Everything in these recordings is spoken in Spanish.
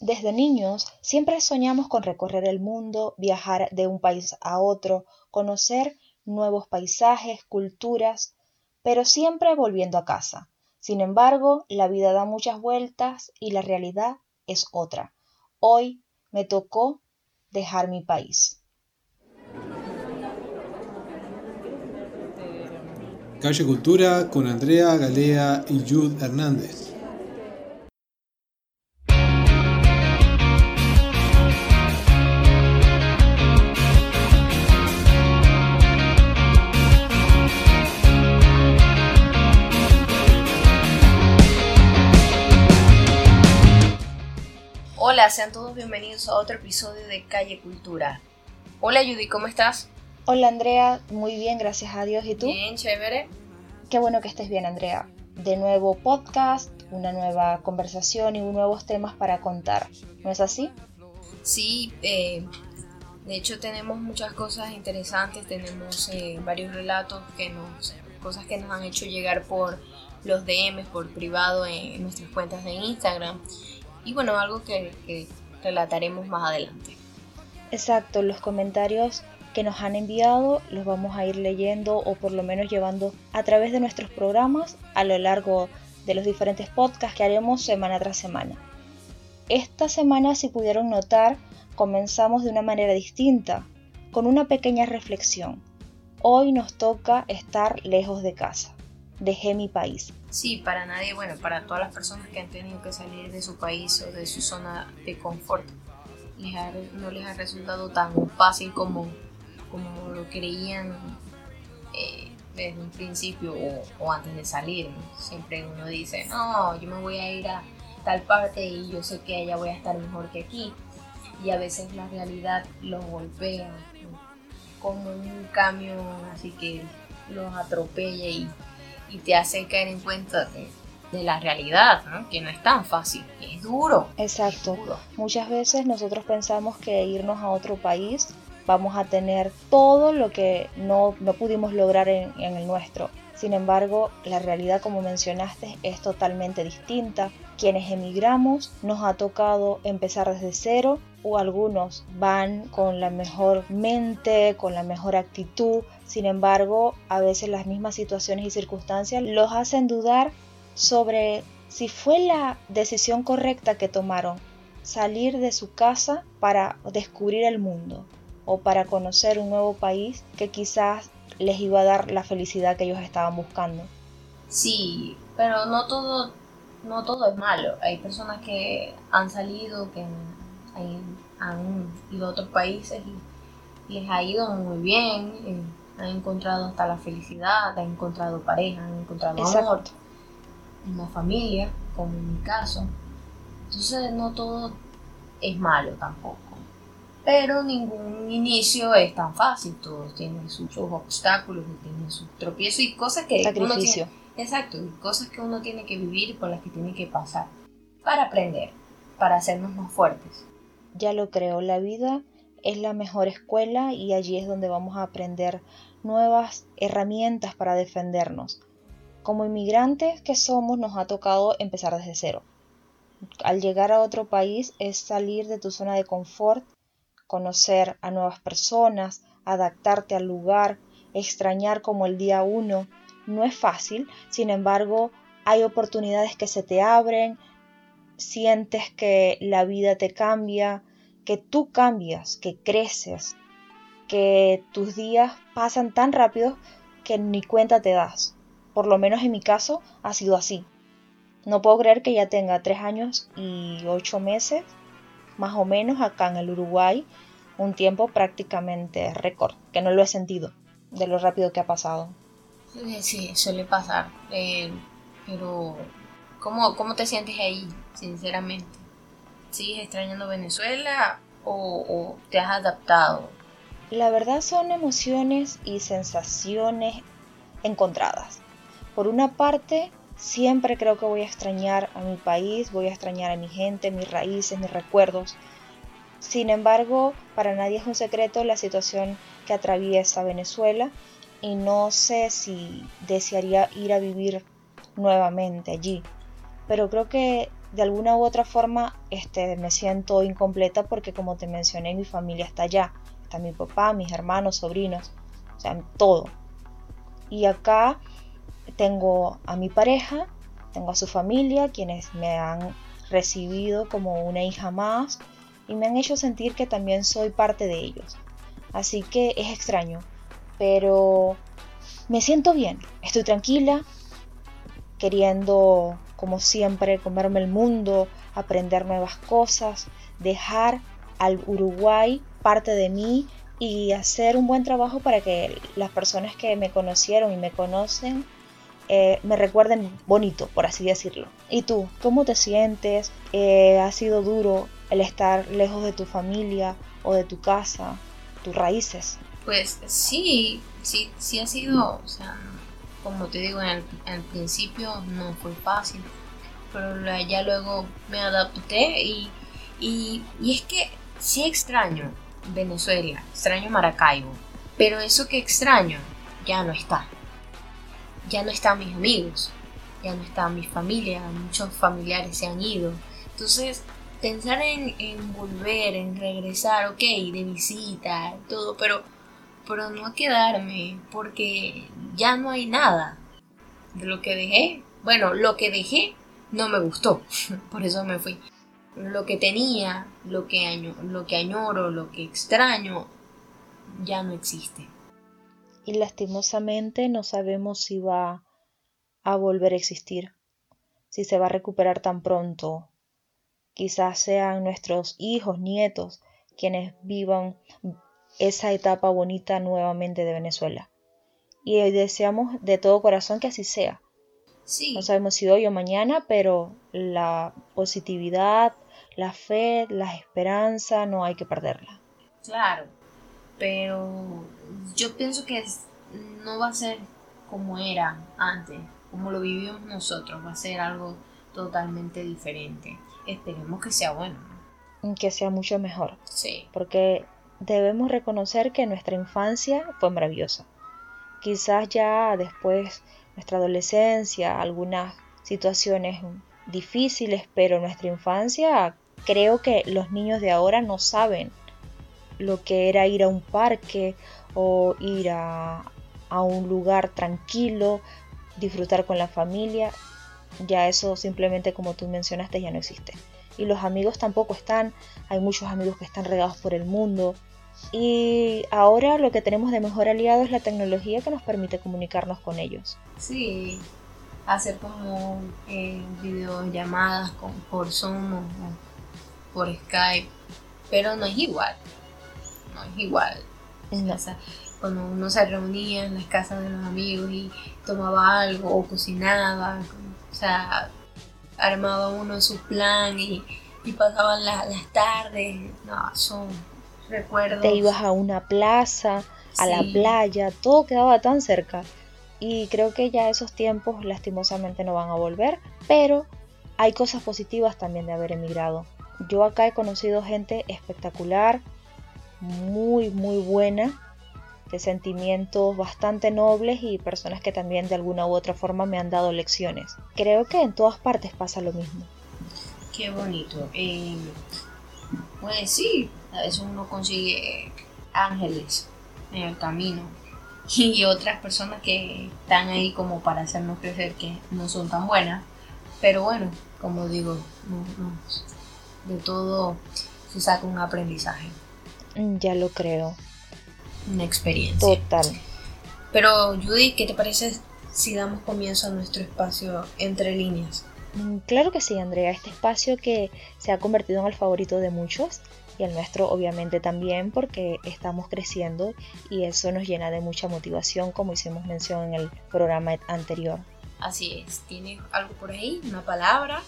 Desde niños siempre soñamos con recorrer el mundo, viajar de un país a otro, conocer nuevos paisajes, culturas, pero siempre volviendo a casa. Sin embargo, la vida da muchas vueltas y la realidad es otra. Hoy me tocó dejar mi país. Calle Cultura con Andrea Galea y Jude Hernández. Hola, sean todos bienvenidos a otro episodio de Calle Cultura. Hola Judy, ¿cómo estás? Hola Andrea, muy bien, gracias a Dios. ¿Y tú? Bien, chévere. Qué bueno que estés bien, Andrea. De nuevo podcast, una nueva conversación y nuevos temas para contar. ¿No es así? Sí, eh, de hecho tenemos muchas cosas interesantes, tenemos eh, varios relatos que nos, cosas que nos han hecho llegar por los DMs, por privado en nuestras cuentas de Instagram y bueno, algo que, relataremos más adelante. Exacto, los comentarios que nos han enviado los vamos a ir leyendo o por lo menos llevando a través de nuestros programas a lo largo de los diferentes podcasts que haremos semana tras semana. Esta semana, si pudieron notar, comenzamos de una manera distinta, con una pequeña reflexión. Hoy nos toca estar lejos de casa dejé mi país. Sí, para nadie, bueno, para todas las personas que han tenido que salir de su país o de su zona de confort, no les ha resultado tan fácil como, como lo creían eh, desde un principio o, antes de salir. Siempre uno dice, no, yo me voy a ir a tal parte y yo sé que allá voy a estar mejor que aquí. Y a veces la realidad los golpea como un cambio así que los atropella y y te hace caer en cuenta de, la realidad, que no es tan fácil, es duro. Exacto. Muchas veces nosotros pensamos que irnos a otro país vamos a tener todo lo que no, pudimos lograr en, en el nuestro. Sin embargo, la realidad, como mencionaste, es totalmente distinta. Quienes emigramos nos ha tocado empezar desde cero o algunos van con la mejor mente, con la mejor actitud, sin embargo, a veces las mismas situaciones y circunstancias los hacen dudar sobre si fue la decisión correcta que tomaron, salir de su casa para descubrir el mundo o para conocer un nuevo país que quizás les iba a dar la felicidad que ellos estaban buscando. Sí, pero no todo, no todo es malo. Hay personas que han salido, que han, ido a otros países y les ha ido muy bien. Eh, han encontrado hasta la felicidad, han encontrado pareja, han encontrado amor, una familia, como en mi caso. Entonces no todo es malo tampoco. Pero ningún inicio es tan fácil, todos tienen sus, obstáculos, tienen sus tropiezos y cosas que Sacrificio. Uno tiene, exacto, y cosas que uno tiene que vivir y por las que tiene que pasar para aprender, para hacernos más fuertes. Ya lo creo, la vida es la mejor escuela y allí es donde vamos a aprender nuevas herramientas para defendernos. Como inmigrantes que somos nos ha tocado empezar desde cero. Al llegar a otro país es salir de tu zona de confort, conocer a nuevas personas, adaptarte al lugar, extrañar como el día uno. No es fácil, sin embargo, hay oportunidades que se te abren, sientes que la vida te cambia, que tú cambias, que creces, que tus días pasan tan rápido que ni cuenta te das. Por lo menos en mi caso ha sido así. No puedo creer que ya tenga tres años y ocho meses, más o menos, acá en el Uruguay, un tiempo prácticamente récord, que no lo he sentido de lo rápido que ha pasado. Sí, suele pasar. Eh, pero, ¿cómo, ¿cómo te sientes ahí, sinceramente? ¿Sigues extrañando Venezuela o, o te has adaptado? La verdad son emociones y sensaciones encontradas. Por una parte, siempre creo que voy a extrañar a mi país, voy a extrañar a mi gente, mis raíces, mis recuerdos. Sin embargo, para nadie es un secreto la situación que atraviesa Venezuela y no sé si desearía ir a vivir nuevamente allí. Pero creo que de alguna u otra forma este, me siento incompleta porque como te mencioné mi familia está allá, está mi papá, mis hermanos, sobrinos, o sea, todo. Y acá tengo a mi pareja, tengo a su familia, quienes me han recibido como una hija más y me han hecho sentir que también soy parte de ellos. Así que es extraño, pero me siento bien, estoy tranquila, queriendo, como siempre, comerme el mundo, aprender nuevas cosas, dejar al Uruguay parte de mí y hacer un buen trabajo para que las personas que me conocieron y me conocen eh, me recuerden bonito, por así decirlo. ¿Y tú, cómo te sientes? Eh, ¿Ha sido duro el estar lejos de tu familia o de tu casa, tus raíces? Pues sí, sí, sí ha sido, como te digo, en el, principio no fue fácil, pero ya luego me adapté y, y, y es que sí extraño Venezuela, extraño Maracaibo, pero eso que extraño ya no está. Ya no están mis amigos, ya no está mi familia, muchos familiares se han ido. Entonces, pensar en, en volver, en regresar, ok, de visita, todo, pero pero no quedarme porque ya no hay nada de lo que dejé. Bueno, lo que dejé no me gustó, por eso me fui. Lo que tenía, lo que, lo que añoro, lo que extraño, ya no existe. Y lastimosamente no sabemos si va a volver a existir, si se va a recuperar tan pronto. Quizás sean nuestros hijos, nietos, quienes vivan esa etapa bonita nuevamente de Venezuela. Y deseamos de todo corazón que así sea. Sí. No sabemos si hoy o mañana, pero la positividad, la fe, la esperanza, no hay que perderla. Claro, pero yo pienso que no va a ser como era antes, como lo vivimos nosotros, va a ser algo totalmente diferente. Esperemos que sea bueno. Que sea mucho mejor. Sí. Porque debemos reconocer que nuestra infancia fue maravillosa. Quizás ya después nuestra adolescencia, algunas situaciones difíciles, pero nuestra infancia creo que los niños de ahora no saben lo que era ir a un parque o ir a, a un lugar tranquilo, disfrutar con la familia. Ya eso simplemente como tú mencionaste ya no existe. Y los amigos tampoco están, hay muchos amigos que están regados por el mundo, y ahora lo que tenemos de mejor aliado es la tecnología que nos permite comunicarnos con ellos. Sí, hacer como eh, videollamadas con, por Zoom o por Skype, pero no es igual, no es igual. cuando uno se reunía en las casas de los amigos y tomaba algo o cocinaba, o sea, armaba uno su plan y, pasaban las tardes, no, son te ibas a una plaza, a la playa, todo quedaba tan cerca. Y creo que ya esos tiempos lastimosamente no van a volver, pero hay cosas positivas también de haber emigrado. Yo acá he conocido gente espectacular, muy, muy buena, de sentimientos bastante nobles y personas que también de alguna u otra forma me han dado lecciones. Creo que en todas partes pasa lo mismo. Qué bonito. Eh, pues sí, a veces uno consigue ángeles en el camino y otras personas que están ahí como para hacernos crecer que no son tan buenas. Pero bueno, como digo, de todo se saca un aprendizaje. Mm, ya lo creo. Una experiencia. Total. Pero Judy, ¿qué te parece si damos comienzo a nuestro espacio entre líneas? Mm, claro que sí, Andrea. Este espacio que se ha convertido en el favorito de muchos y el nuestro obviamente también porque estamos creciendo y eso nos llena de mucha motivación como hicimos mención en el programa anterior. Así es, ¿tienes algo por ahí? ¿Una palabra?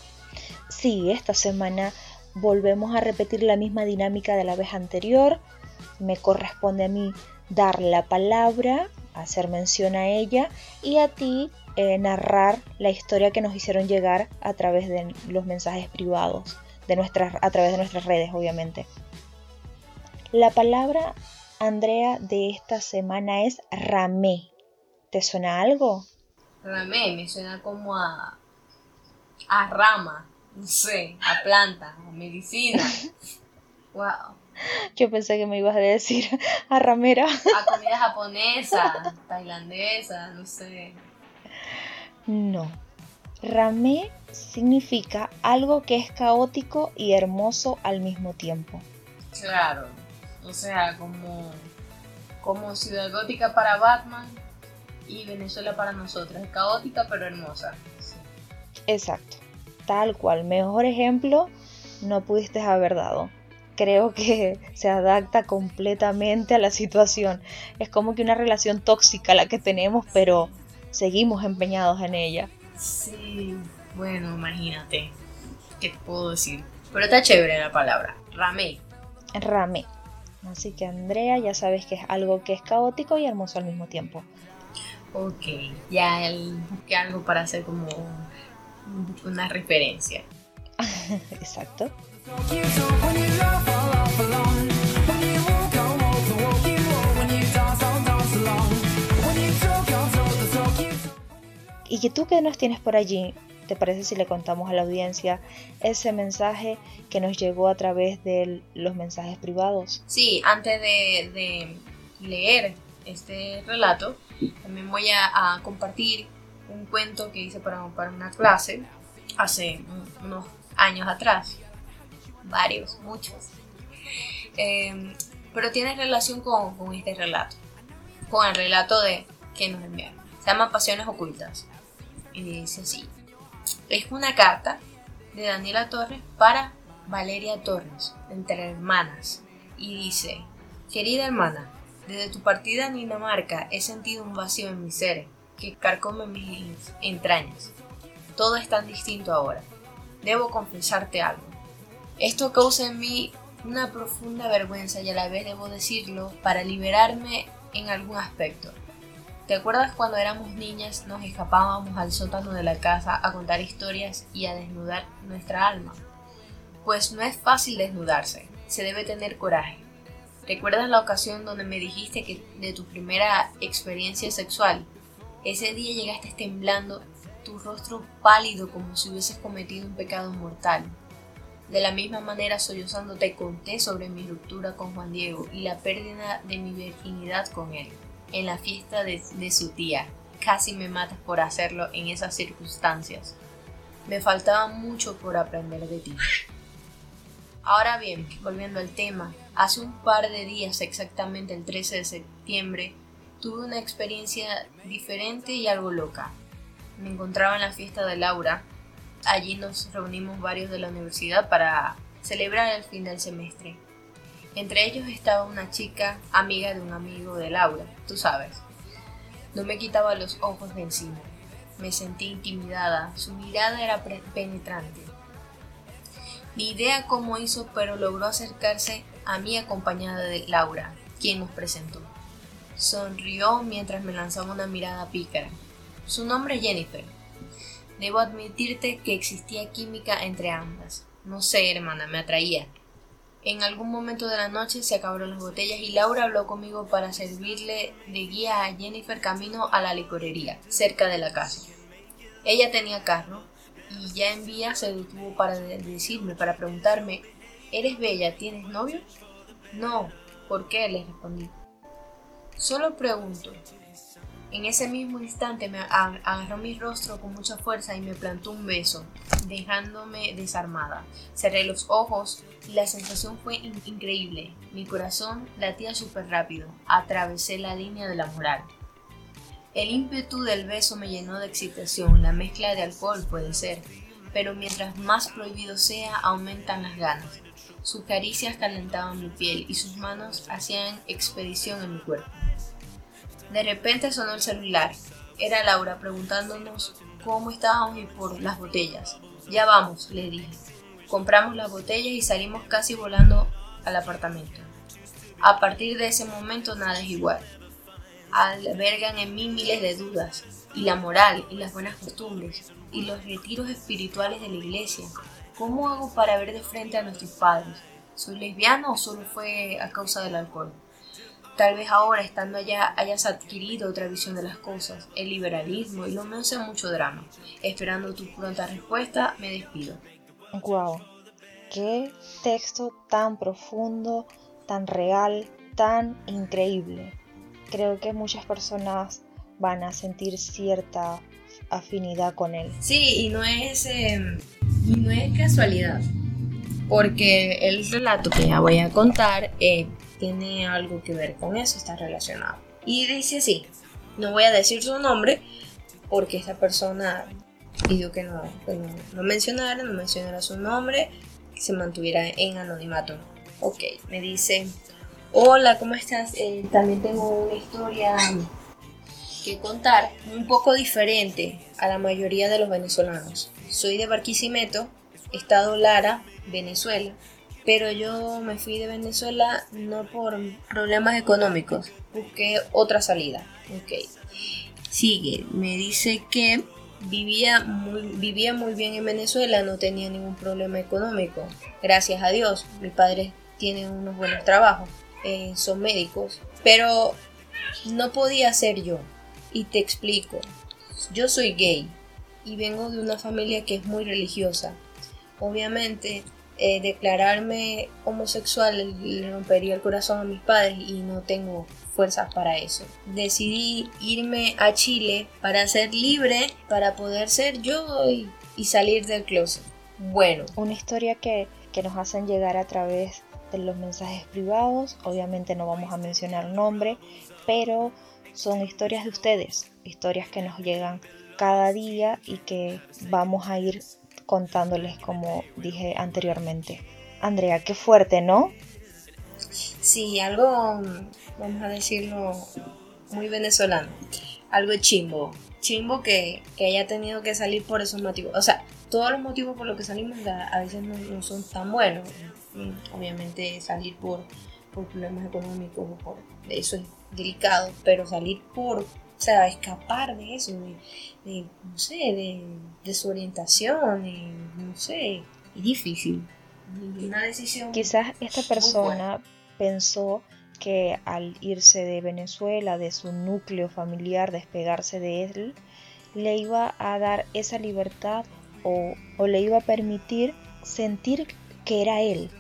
Sí, esta semana volvemos a repetir la misma dinámica de la vez anterior. Me corresponde a mí dar la palabra, hacer mención a ella y a ti eh, narrar la historia que nos hicieron llegar a través de los mensajes privados de nuestras, a través de nuestras redes, obviamente. La palabra, Andrea, de esta semana es ramé. ¿Te suena algo? Ramé, me suena como a, a rama, no sé, a planta, a medicina. Wow. Yo pensé que me ibas a decir a ramera. A comida japonesa, tailandesa, no sé. No. Ramé significa algo que es caótico y hermoso al mismo tiempo. Claro. O sea, como, como Ciudad Gótica para Batman y Venezuela para nosotros. Caótica pero hermosa. Exacto. Tal cual. Mejor ejemplo no pudiste haber dado creo que se adapta completamente a la situación. Es como que una relación tóxica la que tenemos, pero seguimos empeñados en ella. Sí, bueno, imagínate. ¿Qué puedo decir? Pero está chévere la palabra. Ramé. Ramé. Así que Andrea, ya sabes que es algo que es caótico y hermoso al mismo tiempo. Ok, ya busqué algo para hacer como una referencia. Exacto. Y tú que nos tienes por allí, ¿te parece si le contamos a la audiencia ese mensaje que nos llegó a través de los mensajes privados? Sí, antes de, leer este relato, también voy a, compartir un cuento que hice para, para una clase hace unos años atrás varios, muchos. Em, pero tiene relación con, con, este relato, con el relato de que nos enviaron. Se llama Pasiones Ocultas. Y dice así. Es una carta de Daniela Torres para Valeria Torres, entre hermanas. Y dice, querida hermana, desde tu partida en Dinamarca he sentido un vacío en mi ser que carcome mis entrañas. Todo es tan distinto ahora. Debo confesarte algo. Esto causa en mí una profunda vergüenza y a la vez debo decirlo para liberarme en algún aspecto. ¿Te acuerdas cuando éramos niñas nos escapábamos al sótano de la casa a contar historias y a desnudar nuestra alma? Pues no es fácil desnudarse, se debe tener coraje. ¿Recuerdas la ocasión donde me dijiste que de tu primera experiencia sexual? Ese día llegaste temblando, tu rostro pálido como si hubieses cometido un pecado mortal. De la misma manera, sollozando, te conté sobre mi ruptura con Juan Diego y la pérdida de mi virginidad con él, en la fiesta de, su tía. Casi me matas por hacerlo en esas circunstancias. Me faltaba mucho por aprender de ti. Ahora bien, volviendo al tema, hace un par de días, exactamente el 13 de septiembre, tuve una experiencia diferente y algo loca. Me encontraba en la fiesta de Laura, Allí nos reunimos varios de la universidad para celebrar el fin del semestre. Entre ellos estaba una chica amiga de un amigo de Laura, tú sabes. No me quitaba los ojos de encima. Me sentí intimidada, su mirada era penetrante. Ni idea cómo hizo, pero logró acercarse a mí acompañada de Laura, quien nos presentó. Sonrió mientras me lanzaba una mirada pícara. Su nombre es Jennifer, Debo admitirte que existía química entre ambas. No sé, hermana, me atraía. En algún momento de la noche se acabaron las botellas y Laura habló conmigo para servirle de guía a Jennifer camino a la licorería, cerca de la casa. Ella tenía carro y ya en vía se detuvo para decirme, para preguntarme, ¿Eres bella? ¿Tienes novio? No. ¿Por qué? le respondí. Solo pregunto, en ese mismo instante me agarró mi rostro con mucha fuerza y me plantó un beso, dejándome desarmada. Cerré los ojos y la sensación fue increíble. Mi corazón latía súper rápido. Atravesé la línea de la moral. El ímpetu del beso me llenó de excitación. La mezcla de alcohol puede ser, pero mientras más prohibido sea, aumentan las ganas. Sus caricias calentaban mi piel y sus manos hacían expedición en mi cuerpo. De repente sonó el celular. Era Laura preguntándonos cómo estábamos y por las botellas. Ya vamos, le dije. Compramos las botellas y salimos casi volando al apartamento. A partir de ese momento nada es igual. Albergan en mí miles de dudas, y la moral, y las buenas costumbres, y los retiros espirituales de la iglesia. ¿Cómo hago para ver de frente a nuestros padres? ¿Soy lesbiana o solo fue a causa del alcohol? Tal vez ahora, estando allá, hayas adquirido otra visión de las cosas, el liberalismo y lo menos sea mucho drama. Esperando tu pronta respuesta, me despido. Wow, qué texto tan profundo, tan real, tan increíble. Creo que muchas personas van a sentir cierta afinidad con él. Sí, y no es, em, y no es casualidad, porque el relato que ya voy a contar eh, tiene algo que ver con eso, está relacionado. Y dice así, no voy a decir su nombre porque esta persona pidió que no, no, mencionara, no mencionara su nombre, se mantuviera en anonimato. Ok, me dice, hola, ¿cómo estás? Eh, también tengo una historia que contar, un poco diferente a la mayoría de los venezolanos. Soy de Barquisimeto, estado Lara, Venezuela, pero yo me fui de Venezuela no por problemas económicos, busqué otra salida. Ok. Sigue, me dice que vivía muy, vivía muy bien en Venezuela, no tenía ningún problema económico. Gracias a Dios, mis padres tienen unos buenos trabajos, eh, son médicos, pero no podía ser yo. Y te explico, yo soy gay y vengo de una familia que es muy religiosa. Obviamente, eh, declararme homosexual le rompería el corazón a mis padres y no tengo fuerzas para eso. Decidí irme a Chile para ser libre, para poder ser yo y, salir del closet. Bueno. Una historia que, que nos hacen llegar a través de los mensajes privados. Obviamente no vamos a mencionar nombre, pero son historias de ustedes, historias que nos llegan cada día y que vamos a ir contándoles como dije anteriormente. Andrea, qué fuerte, ¿no? Sí, algo, vamos a decirlo, muy venezolano. Algo chimbo. Chimbo que, haya tenido que salir por esos motivos. O sea, todos los motivos por los que salimos a, veces no, son tan buenos. Obviamente salir por, por problemas económicos por eso es delicado, pero salir por, sea, escapar de eso, de, no sé, de, desorientación, no sé, es difícil. Una decisión. Quizás esta persona pensó que al irse de Venezuela, de su núcleo familiar, despegarse de él, le iba a dar esa libertad o, o le iba a permitir sentir que era él,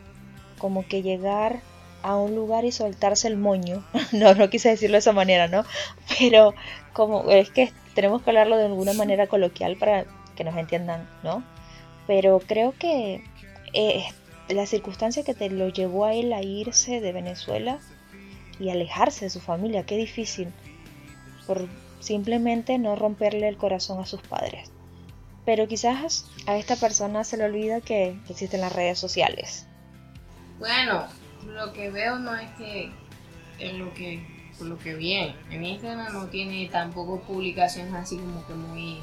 como que llegar a un lugar y soltarse el moño. no, no quise decirlo de esa manera, ¿no? Pero como es que tenemos que hablarlo de alguna manera coloquial para que nos entiendan, ¿no? Pero creo que eh, la circunstancia que te lo llevó a él a irse de Venezuela y alejarse de su familia, qué difícil, por simplemente no romperle el corazón a sus padres. Pero quizás a esta persona se le olvida que existen las redes sociales. Bueno, lo que veo no es que es lo que por lo que vi en Instagram no tiene tampoco publicaciones así como que muy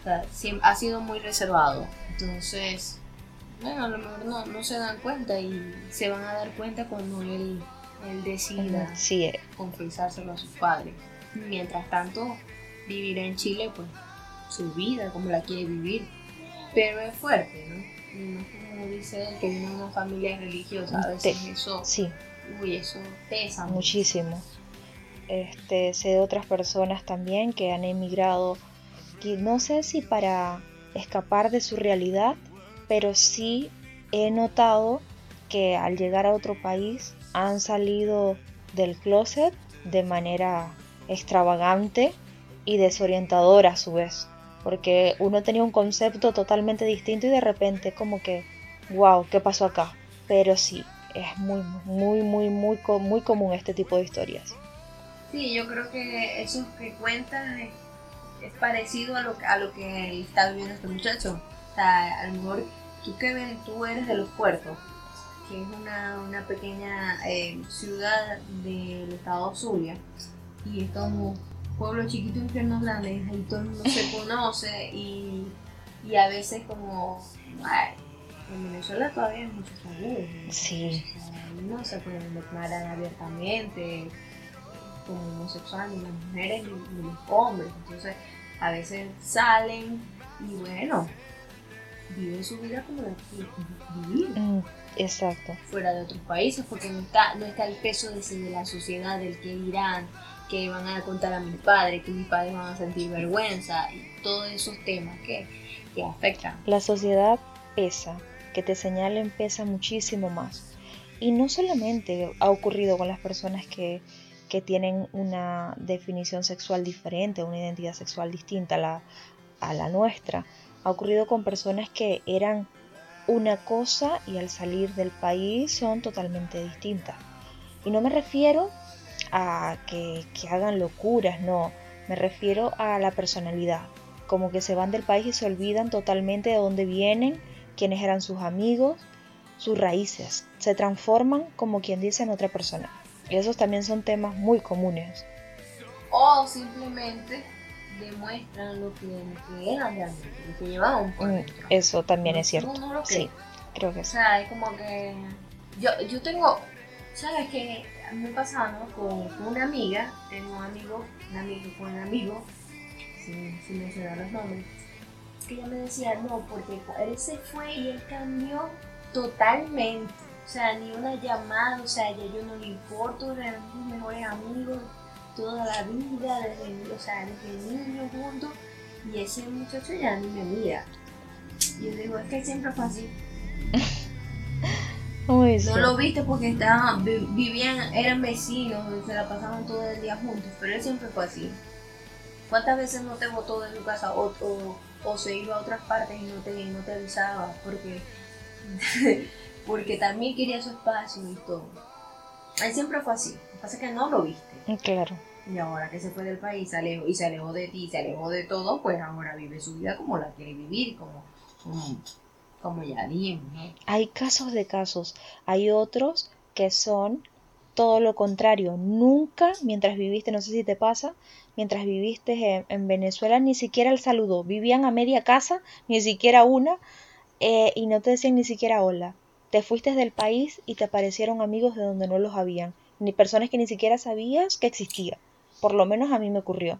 o sea, ha sido muy reservado entonces bueno a lo mejor no, no, se dan cuenta y se van a dar cuenta cuando él, él decida sí. confesárselo a sus padres mientras tanto vivir en Chile pues su vida como la quiere vivir pero es fuerte ¿no? Dice que viene de una familia religiosa, a veces eso, sí. uy, eso pesa muchísimo. Este, sé de otras personas también que han emigrado, que no sé si para escapar de su realidad, pero sí he notado que al llegar a otro país han salido del closet de manera extravagante y desorientadora a su vez, porque uno tenía un concepto totalmente distinto y de repente como que wow, ¿qué pasó acá? Pero sí, es muy, muy, muy, muy, muy común este tipo de historias. Sí, yo creo que eso que cuentas es, parecido a lo, a lo que está viviendo este muchacho. O sea, a lo mejor tú, tú eres de los puertos, que es una, una pequeña eh, ciudad del estado Zulia, y es como pueblo chiquito, infierno grande, y todo el mundo se conoce, y, y a veces como en Venezuela todavía hay muchos tabúes. Sí. no se pueden declarar abiertamente como homosexuales ni las mujeres ni, los hombres. Entonces, a veces salen y bueno, viven su vida como la vivir. Mm, exacto. Fuera de otros países, porque no está, no está el peso de, de la sociedad, del que dirán, que van a contar a mis padres, que mis padres van a sentir vergüenza, y todos esos temas que, que afectan. La sociedad pesa que te señalen pesa muchísimo más. Y no solamente ha ocurrido con las personas que, que tienen una definición sexual diferente, una identidad sexual distinta a la, a la nuestra, ha ocurrido con personas que eran una cosa y al salir del país son totalmente distintas. Y no me refiero a que, que hagan locuras, no, me refiero a la personalidad, como que se van del país y se olvidan totalmente de dónde vienen, quiénes eran sus amigos, sus raíces, se transforman como quien dice en otra persona. Y esos también son temas muy comunes. O simplemente demuestran lo que, eran realmente, lo que llevaban por mm, Eso también es cierto. sí, creo que O sea, es como que yo, yo tengo, ¿sabes qué? Me pasaba ¿no? con, con, una amiga, tengo un amigo, un amigo con un amigo, sin, sin mencionar los nombres, que ella me decía, no, porque él se fue y él cambió totalmente. O sea, ni una llamada, o sea, ya yo no le importo, eran mis mejores amigos toda la vida, desde, o sea, desde niño juntos, y ese muchacho ya ni me mira. Y yo digo, es que siempre fue así. no lo viste porque estaban, vivían, eran vecinos, se la pasaban todo el día juntos, pero él siempre fue así. ¿Cuántas veces no te votó de su casa o, o, se iba a otras partes y no te, no te avisaba? Porque porque también quería su espacio y todo. Él siempre fue así, lo que pasa es que no lo viste. Mm, claro. Y ahora que se fue del país alejó, y se alejó de ti, se alejó de todo, pues ahora vive su vida como la quiere vivir, como, como, ya dijimos. Hay casos de casos, hay otros que son todo lo contrario. Nunca, mientras viviste, no sé si te pasa, mientras viviste en, Venezuela, ni siquiera el saludo. Vivían a media casa, ni siquiera una, eh, y no te decían ni siquiera hola. Te fuiste del país y te aparecieron amigos de donde no los habían, ni personas que ni siquiera sabías que existían. Por lo menos a mí me ocurrió.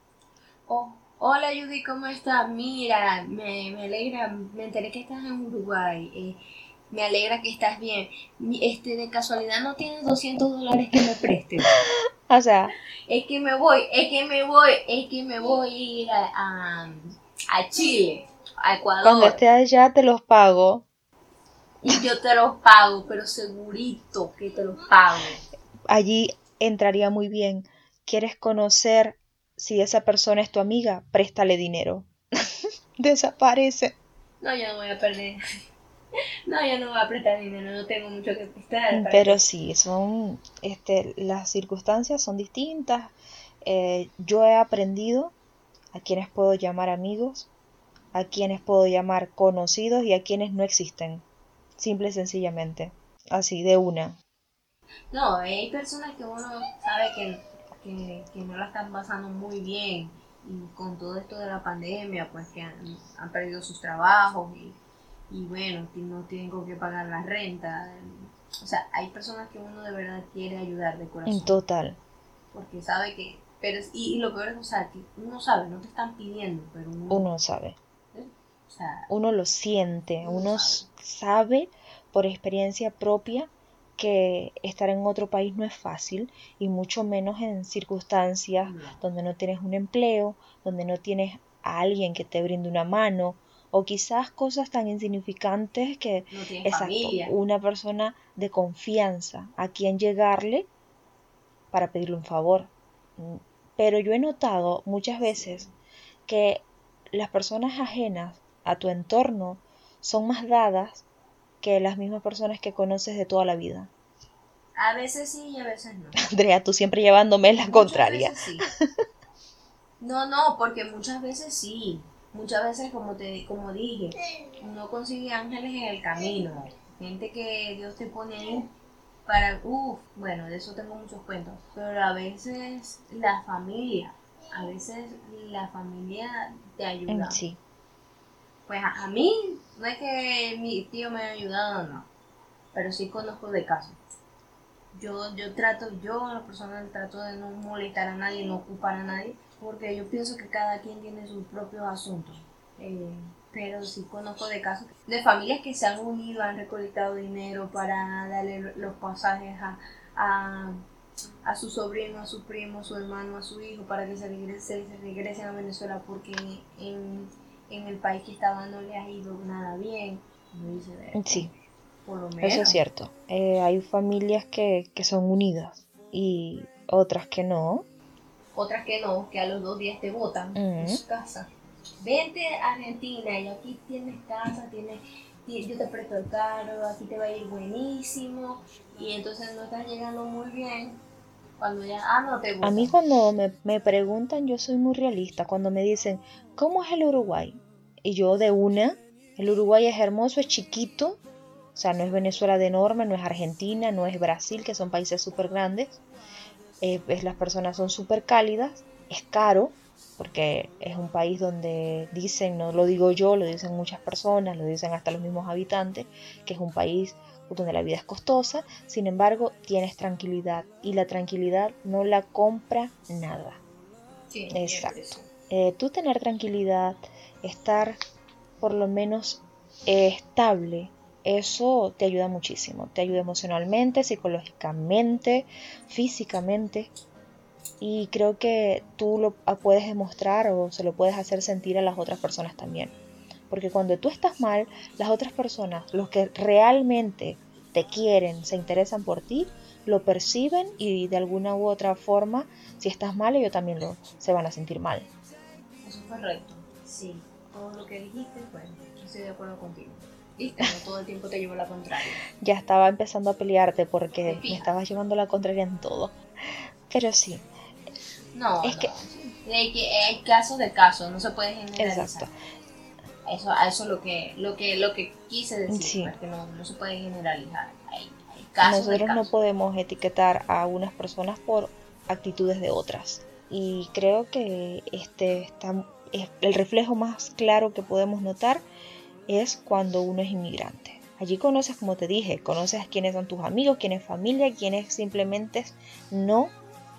Oh, hola Judy, ¿cómo estás? Mira, me, alegra, me enteré que estás en Uruguay. Eh, me alegra que estás bien. Este, de casualidad no tienes 200 dólares que me prestes. o sea. Es que me voy, es que me voy, es que me voy a ir a, a Chile, a Ecuador. Cuando esté allá te los pago. Y yo te los pago, pero segurito que te los pago. Allí entraría muy bien. ¿Quieres conocer si esa persona es tu amiga? Préstale dinero. Desaparece. No, yo no voy a perder. No, yo no voy a prestar dinero, no tengo mucho que prestar. Pero sí, son, este, las circunstancias son distintas. Eh, yo he aprendido a quienes puedo llamar amigos, a quienes puedo llamar conocidos y a quienes no existen. Simple y sencillamente. Así, de una. No, hay personas que uno sabe que, que, no la están pasando muy bien y con todo esto de la pandemia, pues que han, perdido sus trabajos y, y bueno, no tienen que pagar la renta. O sea, hay personas que uno de verdad quiere ayudar de corazón. En total. Porque sabe que, pero y, lo peor es, o sea, que uno sabe, no te están pidiendo, pero uno, uno sabe uno lo siente, uno sabe por experiencia propia que estar en otro país no es fácil y mucho menos en circunstancias donde no tienes un empleo, donde no tienes a alguien que te brinde una mano o quizás cosas tan insignificantes que una persona de confianza a quien llegarle para pedirle un favor. Pero yo he notado muchas veces que las personas ajenas a tu entorno son más dadas que las mismas personas que conoces de toda la vida. A veces sí y a veces no. Andrea, tú siempre llevándome la contraria. No, no, porque muchas veces sí. Muchas veces, como te como dije, uno consigue ángeles en el camino. Gente que Dios te pone ahí para... Uff, bueno, de eso tengo muchos cuentos. Pero a veces la familia, a veces la familia te ayuda. Sí. Pues a, mí, no es que mi tío me haya ayudado, no. Pero sí conozco de casos. Yo, yo trato, yo la persona trato de no molestar a nadie, no ocupar a nadie, porque yo pienso que cada quien tiene sus propios asuntos. Eh, pero sí conozco de casos de familias que se han unido, han recolectado dinero para darle los pasajes a, a, a su sobrino, a su primo, a su hermano, a su hijo, para que se, regrese, se regresen a Venezuela, porque en en el país que estaba no le ha ido nada bien. Sí, Por lo menos. Eso es cierto. Eh, hay familias que, que son unidas y otras que no. Otras que no, que a los dos días te votan en su casa. Vente a Argentina y aquí tienes casa, tienes, ti- yo te presto el carro, aquí te va a ir buenísimo. Y entonces no estás llegando muy bien. Cuando ya, ah, no te A votan. mí cuando me, me preguntan, yo soy muy realista. Cuando me dicen, ¿cómo es el Uruguay? Y yo de una, el Uruguay es hermoso, es chiquito. O sea, no es Venezuela de enorme, no es Argentina, no es Brasil, que son países súper grandes. Eh, pues las personas son súper cálidas. Es caro, porque es un país donde dicen, no lo digo yo, lo dicen muchas personas, lo dicen hasta los mismos habitantes, que es un país donde la vida es costosa, sin embargo tienes tranquilidad y la tranquilidad no la compra nada. Sí, Exacto. Eh, tú tener tranquilidad, estar por lo menos eh, estable, eso te ayuda muchísimo, te ayuda emocionalmente, psicológicamente, físicamente y creo que tú lo ah, puedes demostrar o se lo puedes hacer sentir a las otras personas también. Porque cuando tú estás mal, las otras personas, los que realmente te quieren, se interesan por ti, lo perciben y de alguna u otra forma, si estás mal, ellos también lo, se van a sentir mal. Eso es correcto. Sí, todo lo que dijiste, pues, estoy de acuerdo contigo. Todo el tiempo te llevo la contraria. Ya estaba empezando a pelearte porque Me estabas llevando la contraria en todo. Pero sí, No, Es no. que- Hay, casos de casos, no se puede generalizar. exacto. Eso, eso lo que, lo que, lo que quise decir, Sí. pues, que no, no se puede generalizar. Hay, hay casos de Nosotros no podemos etiquetar a unas personas por actitudes de otras. Y creo que este está, es- el reflejo más claro que podemos notar es cuando uno es inmigrante. Allí conoces, como te dije, conoces quiénes son tus amigos, quién es familia, quiénes simplemente no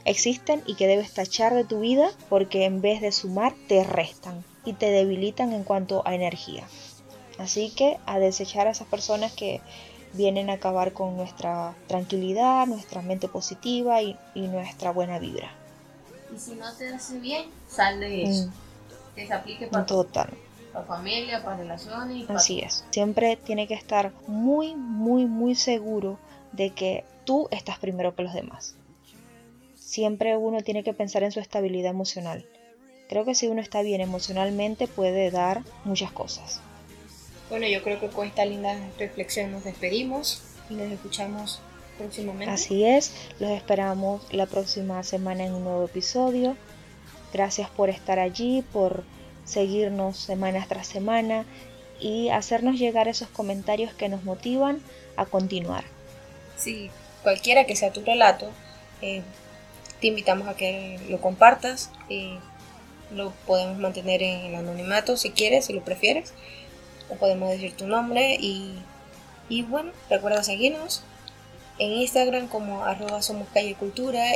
existen y que debes tachar de tu vida porque en vez de sumar te restan y te debilitan en cuanto a energía. Así que a desechar a esas personas que vienen a acabar con nuestra tranquilidad, nuestra mente positiva y, y nuestra buena vibra. Y si no te hace bien, sal de eso. Mm, Que se aplique para, total, para familia, para relaciones así es. Siempre tiene que estar muy, muy, muy seguro de que tú estás primero que los demás. Siempre uno tiene que pensar en su estabilidad emocional. Creo que si uno está bien emocionalmente puede dar muchas cosas. Bueno, yo creo que con esta linda reflexión nos despedimos y nos escuchamos próximamente. Así es, los esperamos la próxima semana en un nuevo episodio. Gracias por estar allí, por seguirnos semana tras semana y hacernos llegar esos comentarios que nos motivan a continuar. Sí, cualquiera que sea tu relato, eh, te invitamos a que lo compartas. eh, lo podemos mantener en el anonimato si quieres, si lo prefieres. O podemos decir tu nombre y, y bueno, recuerda seguirnos en Instagram como arroba somos calle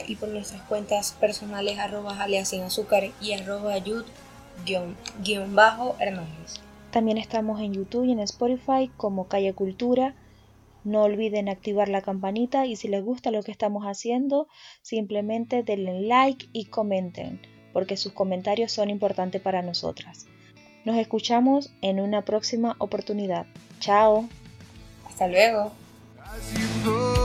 y por nuestras cuentas personales arroba sin azúcar y arroba Hernández. También estamos en YouTube y en Spotify como Calle Cultura. No olviden activar la campanita y si les gusta lo que estamos haciendo, simplemente denle like y comenten, porque sus comentarios son importantes para nosotras. Nos escuchamos en una próxima oportunidad. Chao. Hasta luego. As you